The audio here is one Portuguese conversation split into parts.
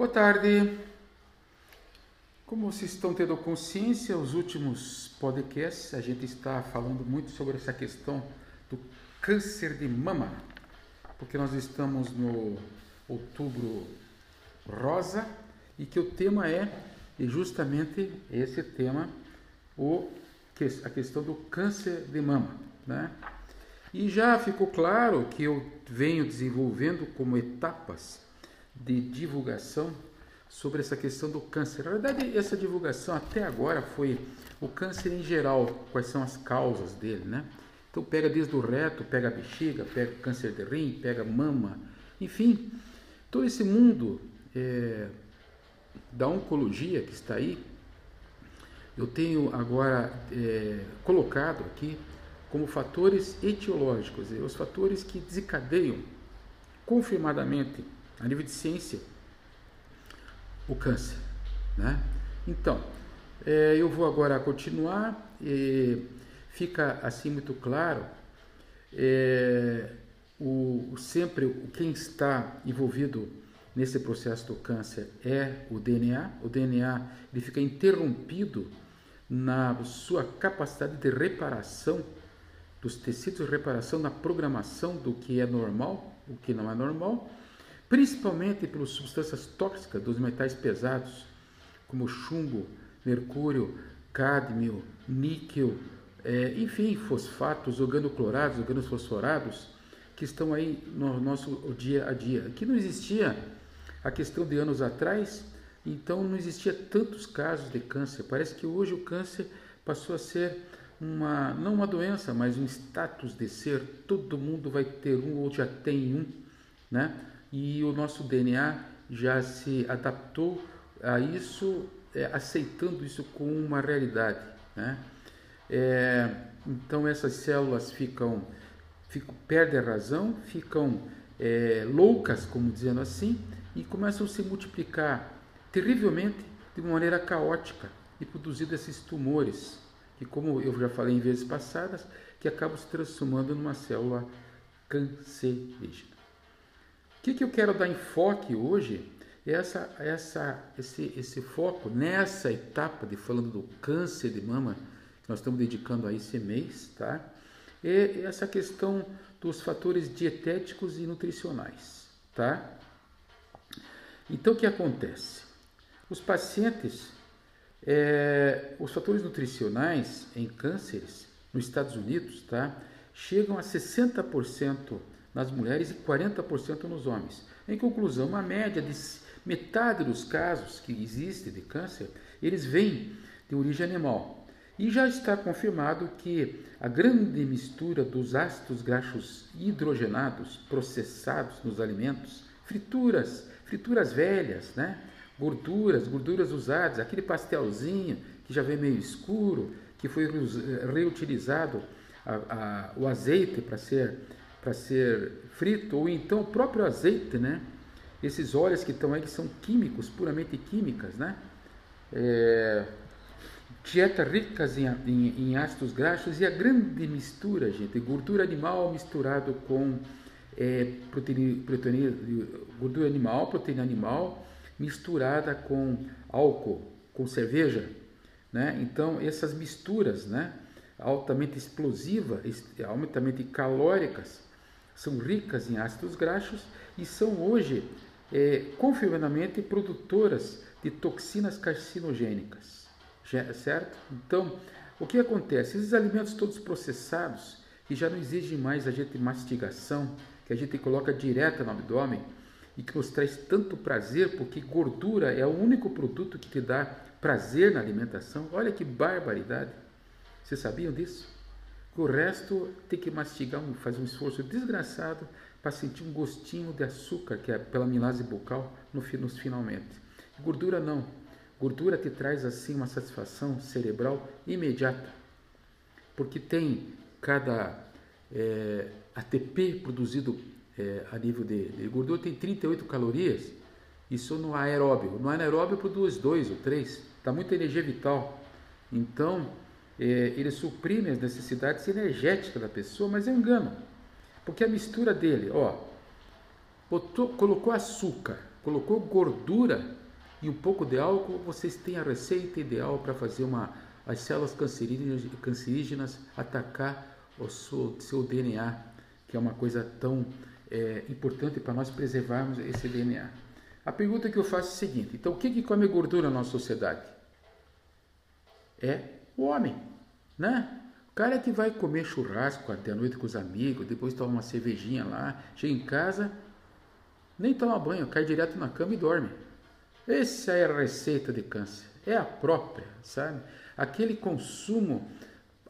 Boa tarde. Como vocês estão tendo consciência, os últimos podcasts a gente está falando muito sobre essa questão do câncer de mama, porque nós estamos no outubro rosa e que o tema é justamente esse tema, o, a questão do câncer de mama, né? E já ficou claro que eu venho desenvolvendo como etapas de divulgação sobre essa questão do câncer. Na verdade, essa divulgação até agora foi o câncer em geral, quais são as causas dele, né? Então pega desde o reto, pega a bexiga, pega câncer de rim, pega mama, enfim, todo esse mundo é, da oncologia que está aí, eu tenho agora é, colocado aqui como fatores etiológicos, os fatores que desencadeiam confirmadamente a nível de ciência, o câncer. Né? Então, é, eu vou agora continuar. E fica assim muito claro é, o, sempre quem está envolvido nesse processo do câncer é o DNA. O DNA ele fica interrompido na sua capacidade de reparação dos tecidos, reparação na programação do que é normal, o que não é normal principalmente pelas substâncias tóxicas dos metais pesados, como chumbo, mercúrio, cádmio, níquel, é, enfim, fosfatos, organoclorados, organofosforados, que estão aí no nosso dia a dia. Aqui não existia a questão de anos atrás, então não existia tantos casos de câncer. Parece que hoje o câncer passou a ser uma, não uma doença, mas um status de ser. Todo mundo vai ter um ou já tem um, né? E o nosso DNA já se adaptou a isso, é, aceitando isso como uma realidade. Né? É, então essas células ficam, ficam perdem a razão, ficam é, loucas, como dizendo assim, e começam a se multiplicar terrivelmente de maneira caótica e produzindo esses tumores, que como eu já falei em vezes passadas, que acabam se transformando numa célula cancerígena. O que, que eu quero dar enfoque hoje é essa, essa, esse, esse foco nessa etapa de falando do câncer de mama, que nós estamos dedicando a esse mês, tá? É essa questão dos fatores dietéticos e nutricionais, tá? Então, o que acontece? Os pacientes, é, os fatores nutricionais em cânceres nos Estados Unidos, tá? Chegam a 60% nas mulheres e 40% nos homens. Em conclusão, uma média de metade dos casos que existem de câncer, eles vêm de origem animal. E já está confirmado que a grande mistura dos ácidos graxos hidrogenados processados nos alimentos, frituras, frituras velhas, né? gorduras, gorduras usadas, aquele pastelzinho que já vem meio escuro, que foi reutilizado a, a, o azeite para ser para ser frito, ou então o próprio azeite, né? Esses óleos que estão aí que são químicos, puramente químicas, né? É, dieta ricas em, em, em, ácidos graxos e a grande mistura, gente, gordura animal misturado com é, proteína, proteína, gordura animal, proteína animal misturada com álcool, com cerveja, né? Então essas misturas, né? Altamente explosivas, altamente calóricas, são ricas em ácidos graxos e são hoje é, confirmadamente produtoras de toxinas carcinogênicas, certo? Então, o que acontece? Esses alimentos todos processados, que já não exigem mais a gente mastigação, que a gente coloca direto no abdômen e que nos traz tanto prazer, porque gordura é o único produto que te dá prazer na alimentação. Olha que barbaridade! Vocês sabiam disso? O resto tem que mastigar, fazer um esforço desgraçado para sentir um gostinho de açúcar, que é pela milase bucal, no, nos finalmente. Gordura não. Gordura te traz assim uma satisfação cerebral imediata, porque tem cada é, ATP produzido é, a nível de, de, gordura tem 38 calorias, isso no aeróbio. No anaeróbio produz 2 ou 3, dá muita energia vital. Então, ele suprime as necessidades energéticas da pessoa, mas é um engano. Porque a mistura dele, ó, botou, colocou açúcar, colocou gordura e um pouco de álcool, vocês têm a receita ideal para fazer uma as células cancerígenas, cancerígenas atacar o seu, seu DNA, que é uma coisa tão é, importante para nós preservarmos esse DNA. A pergunta que eu faço é a seguinte: então, o que, que come gordura na nossa sociedade? É o homem, né? O cara que vai comer churrasco até a noite com os amigos, depois toma uma cervejinha lá, chega em casa, nem toma banho, cai direto na cama e dorme. Essa é a receita de câncer. É a própria, sabe? Aquele consumo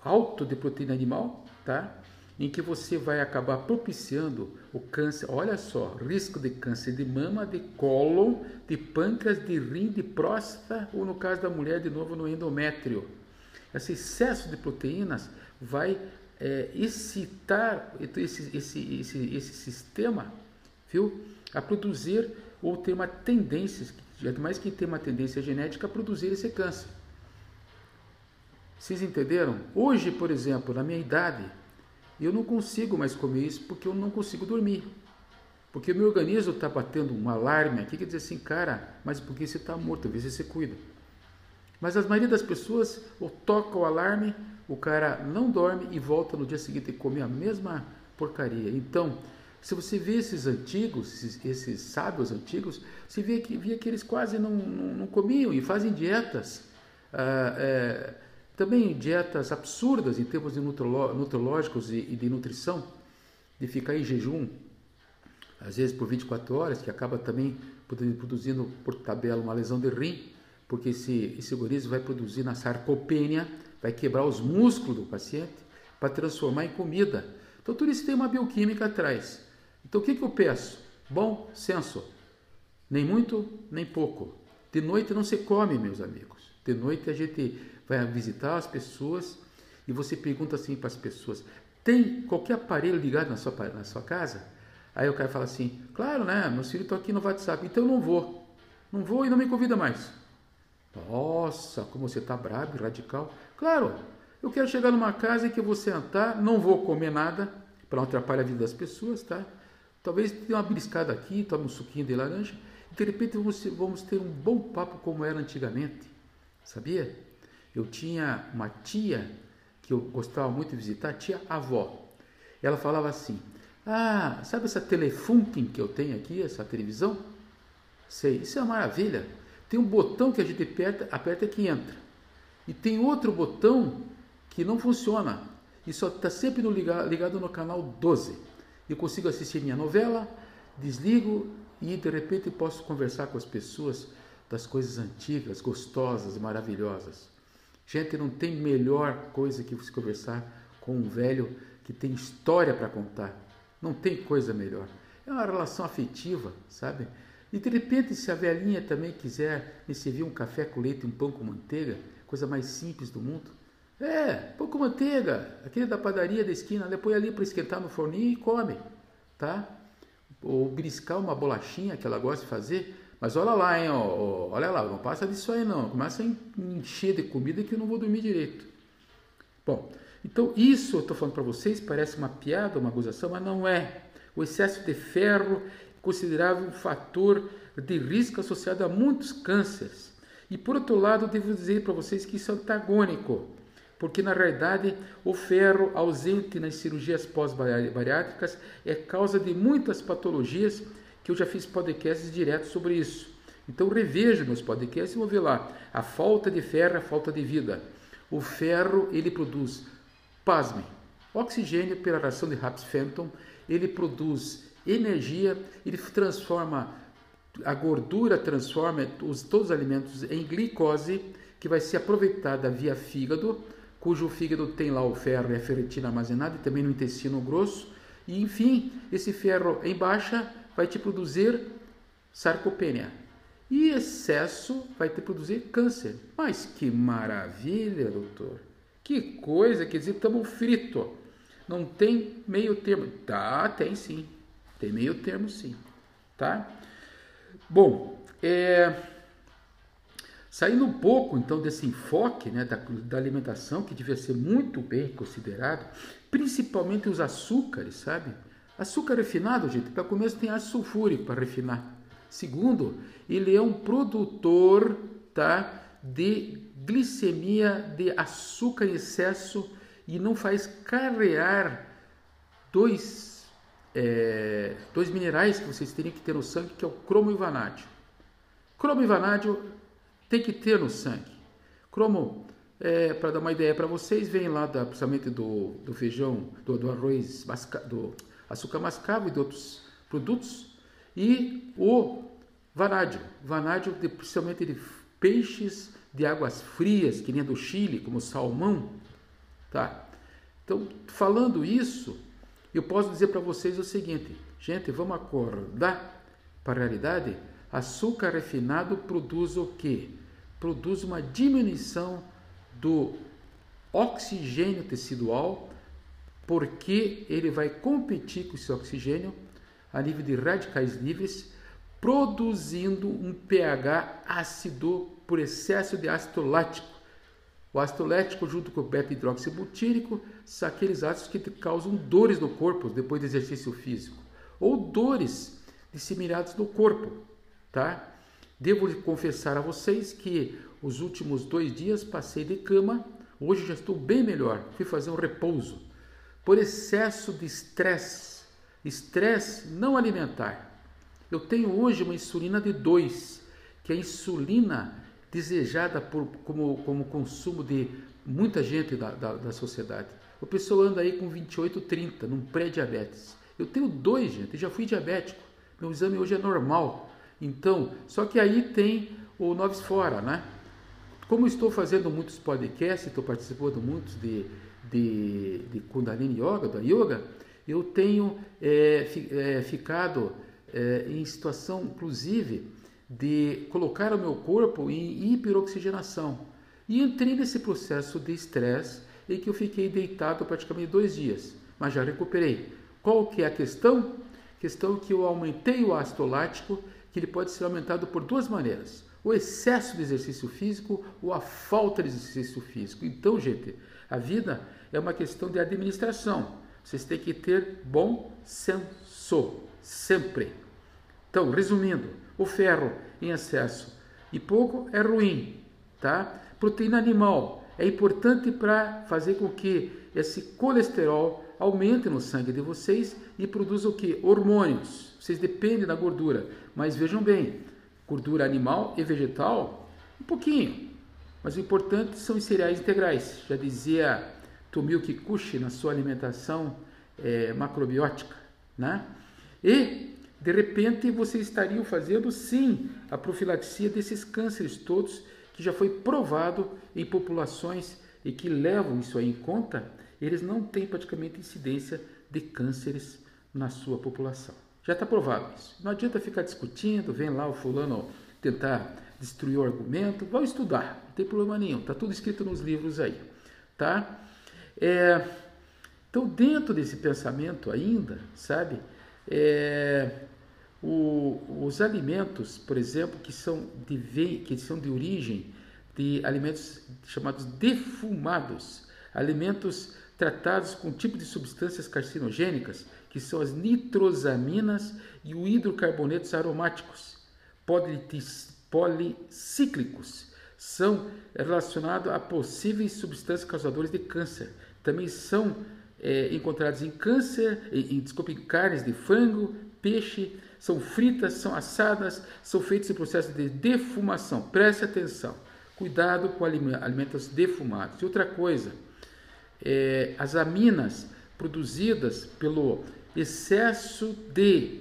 alto de proteína animal, tá? Em que você vai acabar propiciando o câncer. Olha só, risco de câncer de mama, de cólon, de pâncreas, de rim, de próstata ou no caso da mulher de novo no endométrio. Esse excesso de proteínas vai é, excitar esse, esse, esse, esse sistema, viu? A produzir ou ter uma tendência, mais que ter uma tendência genética a produzir esse câncer. Vocês entenderam? Hoje, por exemplo, na minha idade, eu não consigo mais comer isso porque eu não consigo dormir. Porque o meu organismo está batendo um alarme aqui que diz assim, cara, mas porque você está morto, às vezes você cuida. Mas a maioria das pessoas toca o alarme, o cara não dorme e volta no dia seguinte e come a mesma porcaria. Então, se você vê esses antigos, esses, esses sábios antigos, você vê que, via que eles quase não, não, não comiam e fazem dietas. Ah, é, também dietas absurdas em termos de nutrológicos e, e de nutrição, de ficar em jejum, às vezes por 24 horas, que acaba também produzindo por tabela uma lesão de rim, porque esse, esse organismo vai produzir na sarcopenia, vai quebrar os músculos do paciente para transformar em comida. Então tudo isso tem uma bioquímica atrás. Então o que, que eu peço? Bom senso. Nem muito, nem pouco. De noite não se come, meus amigos. De noite a gente vai visitar as pessoas e você pergunta assim para as pessoas: tem qualquer aparelho ligado na sua, na sua casa? Aí o cara fala assim: claro, né? Meus filhos estão aqui no WhatsApp, então eu não vou. Não vou e não me convida mais. Nossa, como você está brabo e radical. Claro, eu quero chegar numa casa em que eu vou sentar, não vou comer nada, para não atrapalhar a vida das pessoas, tá? Talvez tenha uma beliscada aqui, tome um suquinho de laranja, e de repente vamos, ter um bom papo como era antigamente, sabia? Eu tinha uma tia que eu gostava muito de visitar, tia avó. Ela falava assim: Ah, sabe essa telefunken que eu tenho aqui, essa televisão? Sei, isso é uma maravilha. Tem um botão que a gente aperta, aperta que entra. E tem outro botão que não funciona. E só está sempre no ligado, ligado no canal 12. Eu consigo assistir minha novela, desligo e de repente posso conversar com as pessoas das coisas antigas, gostosas, maravilhosas. Gente, não tem melhor coisa que você conversar com um velho que tem história para contar. Não tem coisa melhor. É uma relação afetiva, sabe? E de repente, se a velhinha também quiser me servir um café com leite e um pão com manteiga, coisa mais simples do mundo, é, pão com manteiga, aquele da padaria da esquina, ela põe ali para esquentar no forninho e come, tá? Ou briscar uma bolachinha que ela gosta de fazer, mas olha lá, hein, ó, olha lá, não passa disso aí não. Começa a encher de comida que eu não vou dormir direito. Bom, então isso eu estou falando para vocês, parece uma piada, uma acusação, mas não é. O excesso de ferro considerável fator de risco associado a muitos cânceres. E por outro lado, devo dizer para vocês que isso é antagônico, porque na realidade o ferro ausente nas cirurgias pós-bariátricas é causa de muitas patologias que eu já fiz podcasts direto sobre isso. Então reveja meus podcasts e vou ver lá. A falta de ferro, a falta de vida. O ferro, ele produz, pasmem, oxigênio pela reação de Raps-Fenton, ele produz energia, ele transforma a gordura, transforma os, todos os alimentos em glicose, que vai ser aproveitada via fígado, cujo fígado tem lá o ferro e a ferritina armazenada, e também no intestino grosso. E enfim, esse ferro em baixa vai te produzir sarcopenia. E excesso vai te produzir câncer. Mas que maravilha, doutor. Que coisa, quer dizer, estamos frito. Não tem meio termo. Tá, tem sim. Tem meio termo sim. Tá? Bom, é, saindo um pouco então desse enfoque né, da, da alimentação, que devia ser muito bem considerado, principalmente os açúcares, sabe? Açúcar refinado, gente, para começo tem ácido sulfúrico para refinar. Segundo, ele é um produtor tá, de glicemia, de açúcar em excesso e não faz carrear dois, é, dois minerais que vocês teriam que ter no sangue, que é o cromo e o vanádio. Cromo e vanádio tem que ter no sangue. Cromo, é, para dar uma ideia para vocês, vem lá da, principalmente do, do feijão, do, do arroz, masca, do açúcar mascavo e de outros produtos. E o vanádio, vanádio de, principalmente de peixes de águas frias, que nem do Chile, como salmão, tá? Então, falando isso, eu posso dizer para vocês o seguinte, gente, vamos acordar para a realidade. Açúcar refinado produz o quê? Produz uma diminuição do oxigênio tecidual, porque ele vai competir com esse oxigênio a nível de radicais livres, produzindo um pH ácido por excesso de ácido lático. O ácido lático, junto com o beta-hidroxibutírico, são aqueles ácidos que causam dores no corpo depois do exercício físico, ou dores disseminadas no corpo, tá? Devo confessar a vocês que os últimos dois dias passei de cama, hoje já estou bem melhor, fui fazer um repouso, por excesso de estresse, estresse não alimentar. Eu tenho hoje uma insulina de 2, que é a insulina desejada por, como, como consumo de muita gente da, da, da sociedade. O pessoal anda aí com 28, 30, num pré-diabetes. Eu tenho dois, gente, já fui diabético. Meu exame hoje é normal. Então, só que aí tem o Noves Fora, né? Como estou fazendo muitos podcasts, estou participando muitos de, de, de Kundalini Yoga, da Yoga, eu tenho é, é, ficado é, em situação, inclusive, de colocar o meu corpo em hiperoxigenação. E entrei nesse processo de estresse em que eu fiquei deitado praticamente dois dias, mas já recuperei. Qual que é a questão? Questão que eu aumentei o ácido lático, que ele pode ser aumentado por duas maneiras. O excesso de exercício físico ou a falta de exercício físico. Então, gente, a vida é uma questão de administração. Vocês têm que ter bom senso, sempre. Então, resumindo, o ferro em excesso e pouco é ruim, tá? Proteína animal é importante para fazer com que esse colesterol aumente no sangue de vocês e produza o que? Hormônios. Vocês dependem da gordura, mas vejam bem, gordura animal e vegetal, um pouquinho. Mas o importante são os cereais integrais. Já dizia Tomio Kikuchi na sua alimentação é, macrobiótica, né? E de repente vocês estariam fazendo sim a profilaxia desses cânceres todos que já foi provado em populações e que levam isso aí em conta, eles não têm praticamente incidência de cânceres na sua população. Já está provado isso. Não adianta ficar discutindo, vem lá o fulano tentar destruir o argumento, vão estudar, não tem problema nenhum, está tudo escrito nos livros aí, tá? É, então, dentro desse pensamento ainda, sabe, é, o, os alimentos, por exemplo, que são de, que são de origem de alimentos chamados defumados, alimentos tratados com tipo de substâncias carcinogênicas, que são as nitrosaminas e os hidrocarbonetos aromáticos, policíclicos, são relacionados a possíveis substâncias causadoras de câncer. Também são é, encontrados em câncer, em, em, carnes de frango, peixe, são fritas, são assadas, são feitas em processo de defumação. Preste atenção. Cuidado com alimentos defumados. E outra coisa, é, as aminas produzidas pelo excesso de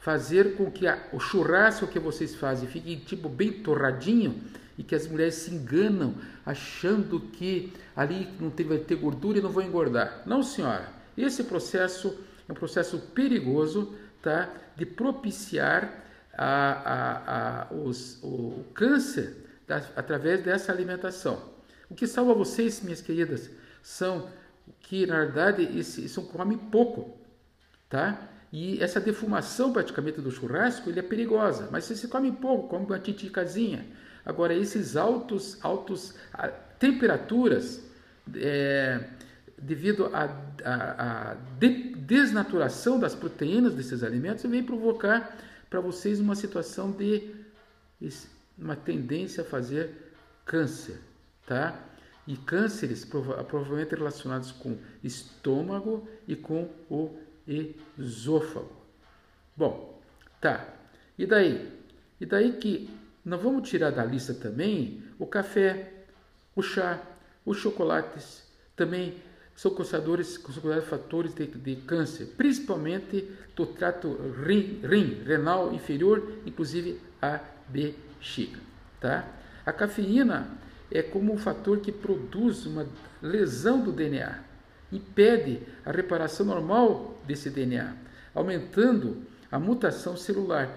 fazer com que a, o churrasco que vocês fazem fique tipo bem torradinho e que as mulheres se enganam achando que ali não tem, vai ter gordura e não vão engordar. Não, senhora. Esse processo é um processo perigoso tá, de propiciar a, a, a, os, o, câncer da, através dessa alimentação. O que salva vocês, minhas queridas, são que na verdade esse, são come pouco, tá? E essa defumação praticamente do churrasco ele é perigosa, mas se você come pouco, come uma titicazinha. Agora esses altos altos a, temperaturas é, devido à de, desnaturação das proteínas desses alimentos, vem provocar para vocês uma situação de uma tendência a fazer câncer, tá? E cânceres provavelmente relacionados com estômago e com o esôfago. Bom, tá. E daí? E daí que nós vamos tirar da lista também o café, o chá, os chocolates, também são causadores, causadores fatores de, de, câncer, principalmente do trato rim, rim, renal inferior, inclusive a bexiga. Tá? A cafeína é como um fator que produz uma lesão do DNA, impede a reparação normal desse DNA, aumentando a mutação celular.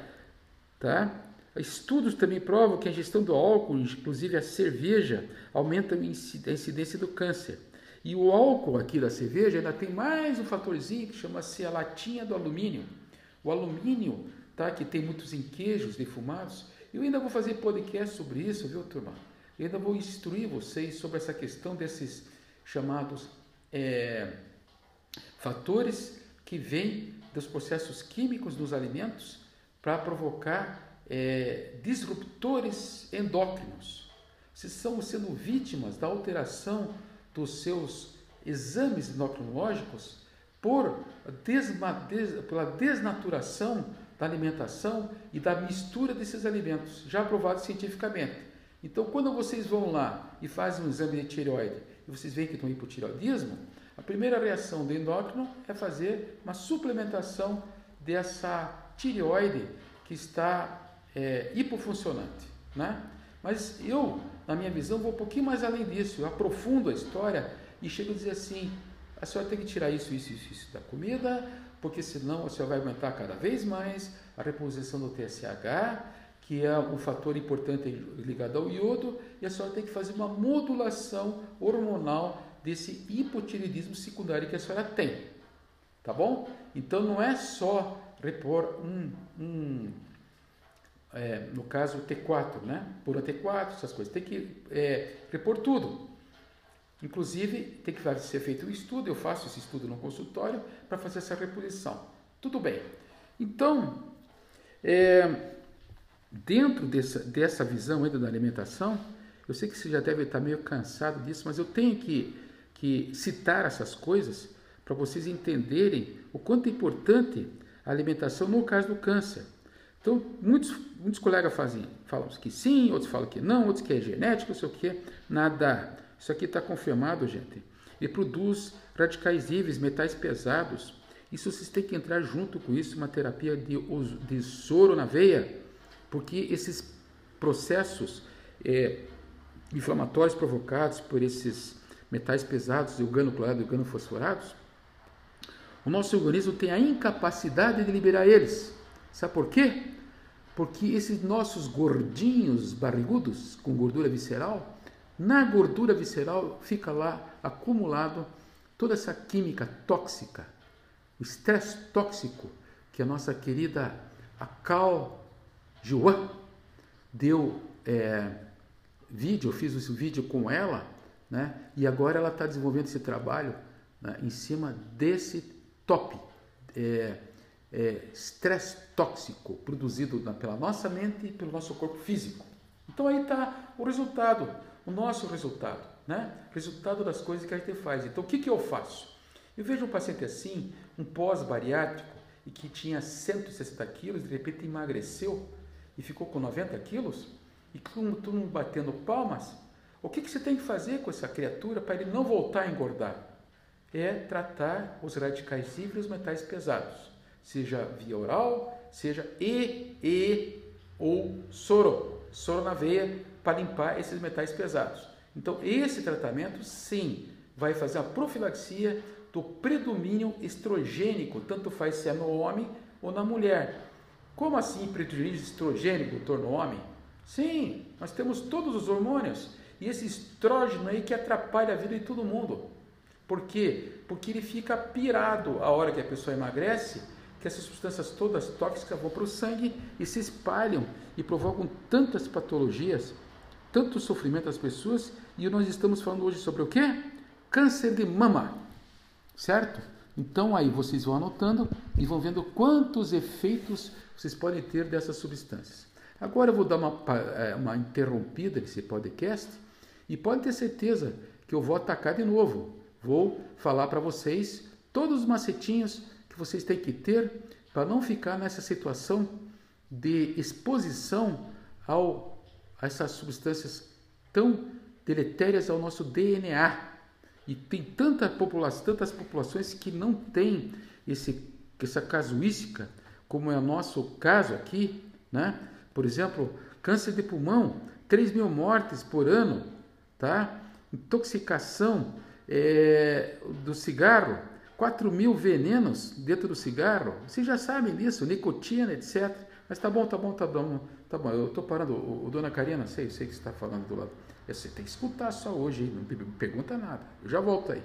Tá? Estudos também provam que a ingestão do álcool, inclusive a cerveja, aumenta a incidência do câncer. E o álcool aqui da cerveja ainda tem mais um fatorzinho que chama-se a latinha do alumínio. O alumínio, tá, que tem muitos queijos defumados. Eu ainda vou fazer podcast sobre isso, viu, turma? Eu ainda vou instruir vocês sobre essa questão desses chamados é, fatores que vêm dos processos químicos dos alimentos para provocar é, disruptores endócrinos. Se estão sendo vítimas da alteração dos seus exames endocrinológicos por desma, des, pela desnaturação da alimentação e da mistura desses alimentos, já aprovado cientificamente. Então, quando vocês vão lá e fazem um exame de tireoide e vocês veem que estão hipotireoidismo, a primeira reação do endócrino é fazer uma suplementação dessa tireoide que está é, hipofuncionante. Né? Mas eu, na minha visão, vou um pouquinho mais além disso. Eu aprofundo a história e chego a dizer assim: a senhora tem que tirar isso, isso, isso, isso da comida, porque senão a senhora vai aumentar cada vez mais a reposição do TSH, que é um fator importante ligado ao iodo, e a senhora tem que fazer uma modulação hormonal desse hipotireoidismo secundário que a senhora tem. Tá bom? Então não é só repor um, um é, no caso T4, né? Por T4, essas coisas. Tem que é, repor tudo. Inclusive, tem que ser feito um estudo, eu faço esse estudo no consultório para fazer essa reposição. Tudo bem. Então, é, dentro dessa, dessa visão ainda da alimentação, eu sei que você já deve estar meio cansado disso, mas eu tenho que, que citar essas coisas para vocês entenderem o quanto é importante a alimentação no caso do câncer. Então, muitos, muitos colegas fazem, falam que sim, outros falam que não, outros que é genético, não sei o que, nada. Isso aqui está confirmado, gente. Ele produz radicais livres, metais pesados. Isso vocês têm que entrar junto com isso, uma terapia de, de soro na veia, porque esses processos é, inflamatórios provocados por esses metais pesados, o clorado e o fosforados, o nosso organismo tem a incapacidade de liberar eles. Sabe por quê? Porque esses nossos gordinhos barrigudos com gordura visceral, na gordura visceral fica lá acumulado toda essa química tóxica, o estresse tóxico que a nossa querida Akal Juan deu é, vídeo, eu fiz esse vídeo com ela, né? E agora ela está desenvolvendo esse trabalho né, em cima desse top. É, é, estresse tóxico produzido na, pela nossa mente e pelo nosso corpo físico. Então aí está o resultado, o nosso resultado, né? Resultado das coisas que a gente faz. Então o que, que eu faço? Eu vejo um paciente assim, um pós-bariátrico, e que tinha 160 quilos, de repente emagreceu e ficou com 90 quilos, e com todo mundo batendo palmas. O que, que você tem que fazer com essa criatura para ele não voltar a engordar? É tratar os radicais livres e os metais pesados seja via oral, seja e, e ou soro, soro na veia para limpar esses metais pesados. Então, esse tratamento, sim, vai fazer a profilaxia do predomínio estrogênico, tanto faz se é no homem ou na mulher. Como assim predomínio estrogênico, doutor, no homem? Sim, nós temos todos os hormônios e esse estrógeno aí que atrapalha a vida de todo mundo. Por quê? Porque ele fica pirado a hora que a pessoa emagrece que essas substâncias todas tóxicas vão para o sangue e se espalham e provocam tantas patologias, tanto sofrimento às pessoas. E nós estamos falando hoje sobre o quê? Câncer de mama, certo? Então aí vocês vão anotando e vão vendo quantos efeitos vocês podem ter dessas substâncias. Agora eu vou dar uma, é, uma interrompida nesse podcast e pode ter certeza que eu vou atacar de novo. Vou falar para vocês todos os macetinhos que vocês têm que ter para não ficar nessa situação de exposição ao, a essas substâncias tão deletérias ao nosso DNA. E tem tanta população, tantas populações que não têm esse, essa casuística, como é o nosso caso aqui, né? Por exemplo, câncer de pulmão, 3 mil mortes por ano, tá? Intoxicação é, do cigarro, 4 mil venenos dentro do cigarro. Vocês já sabem disso, nicotina, etc. Mas tá bom, tá bom, tá bom, tá bom. Eu tô parando. O, o dona Karina, sei, sei que está falando do lado. Você tem que escutar só hoje, não pergunta nada. Eu já volto aí.